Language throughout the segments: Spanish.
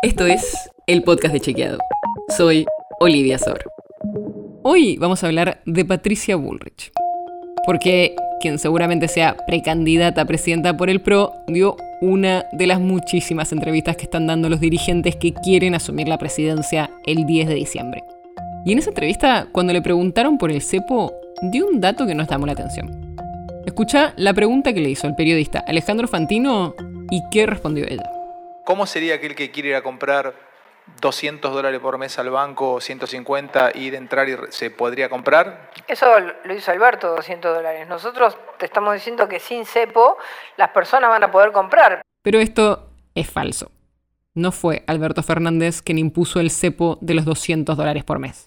Esto es el podcast de Chequeado. Soy Olivia Sor. Hoy vamos a hablar de Patricia Bullrich. Porque quien seguramente sea precandidata a presidenta por el PRO dio una de las muchísimas entrevistas que están dando los dirigentes que quieren asumir la presidencia el 10 de diciembre. Y en esa entrevista, cuando le preguntaron por el cepo, dio un dato que nos llamó la atención. Escucha la pregunta que le hizo el periodista Alejandro Fantino y qué respondió ella. ¿Cómo sería aquel que quiere ir a comprar 200 dólares por mes al banco, 150 y de entrar y se podría comprar? Eso lo hizo Alberto, 200 dólares. Nosotros te estamos diciendo que sin cepo las personas van a poder comprar. Pero esto es falso. No fue Alberto Fernández quien impuso el cepo de los 200 dólares por mes.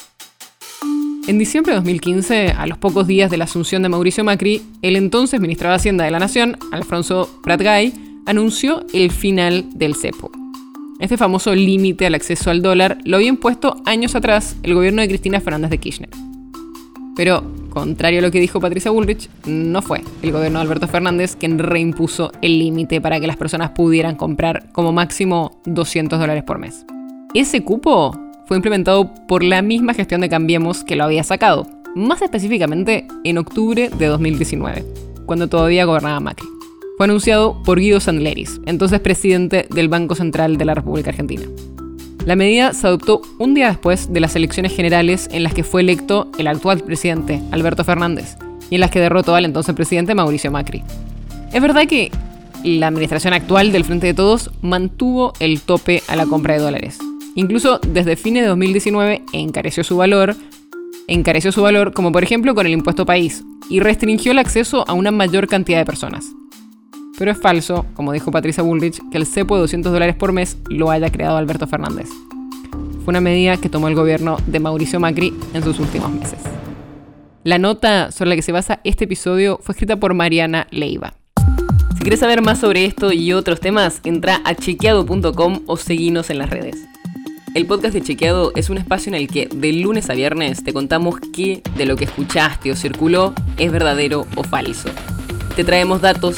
En diciembre de 2015, a los pocos días de la asunción de Mauricio Macri, el entonces ministro de Hacienda de la Nación, Alfonso Pratgay, anunció el final del cepo. Este famoso límite al acceso al dólar lo había impuesto años atrás el gobierno de Cristina Fernández de Kirchner. Pero, contrario a lo que dijo Patricia Bullrich, no fue el gobierno de Alberto Fernández quien reimpuso el límite para que las personas pudieran comprar como máximo 200 dólares por mes. Ese cupo fue implementado por la misma gestión de Cambiemos que lo había sacado, más específicamente en octubre de 2019, cuando todavía gobernaba Macri fue anunciado por Guido Sandleris, entonces presidente del Banco Central de la República Argentina. La medida se adoptó un día después de las elecciones generales en las que fue electo el actual presidente, Alberto Fernández, y en las que derrotó al entonces presidente Mauricio Macri. Es verdad que la administración actual del Frente de Todos mantuvo el tope a la compra de dólares. Incluso desde fines de 2019 encareció su valor, encareció su valor como por ejemplo con el impuesto país, y restringió el acceso a una mayor cantidad de personas. Pero es falso, como dijo Patricia Bullrich, que el cepo de 200 dólares por mes lo haya creado Alberto Fernández. Fue una medida que tomó el gobierno de Mauricio Macri en sus últimos meses. La nota sobre la que se basa este episodio fue escrita por Mariana Leiva. Si quieres saber más sobre esto y otros temas, entra a chequeado.com o seguinos en las redes. El podcast de Chequeado es un espacio en el que de lunes a viernes te contamos qué de lo que escuchaste o circuló es verdadero o falso te traemos datos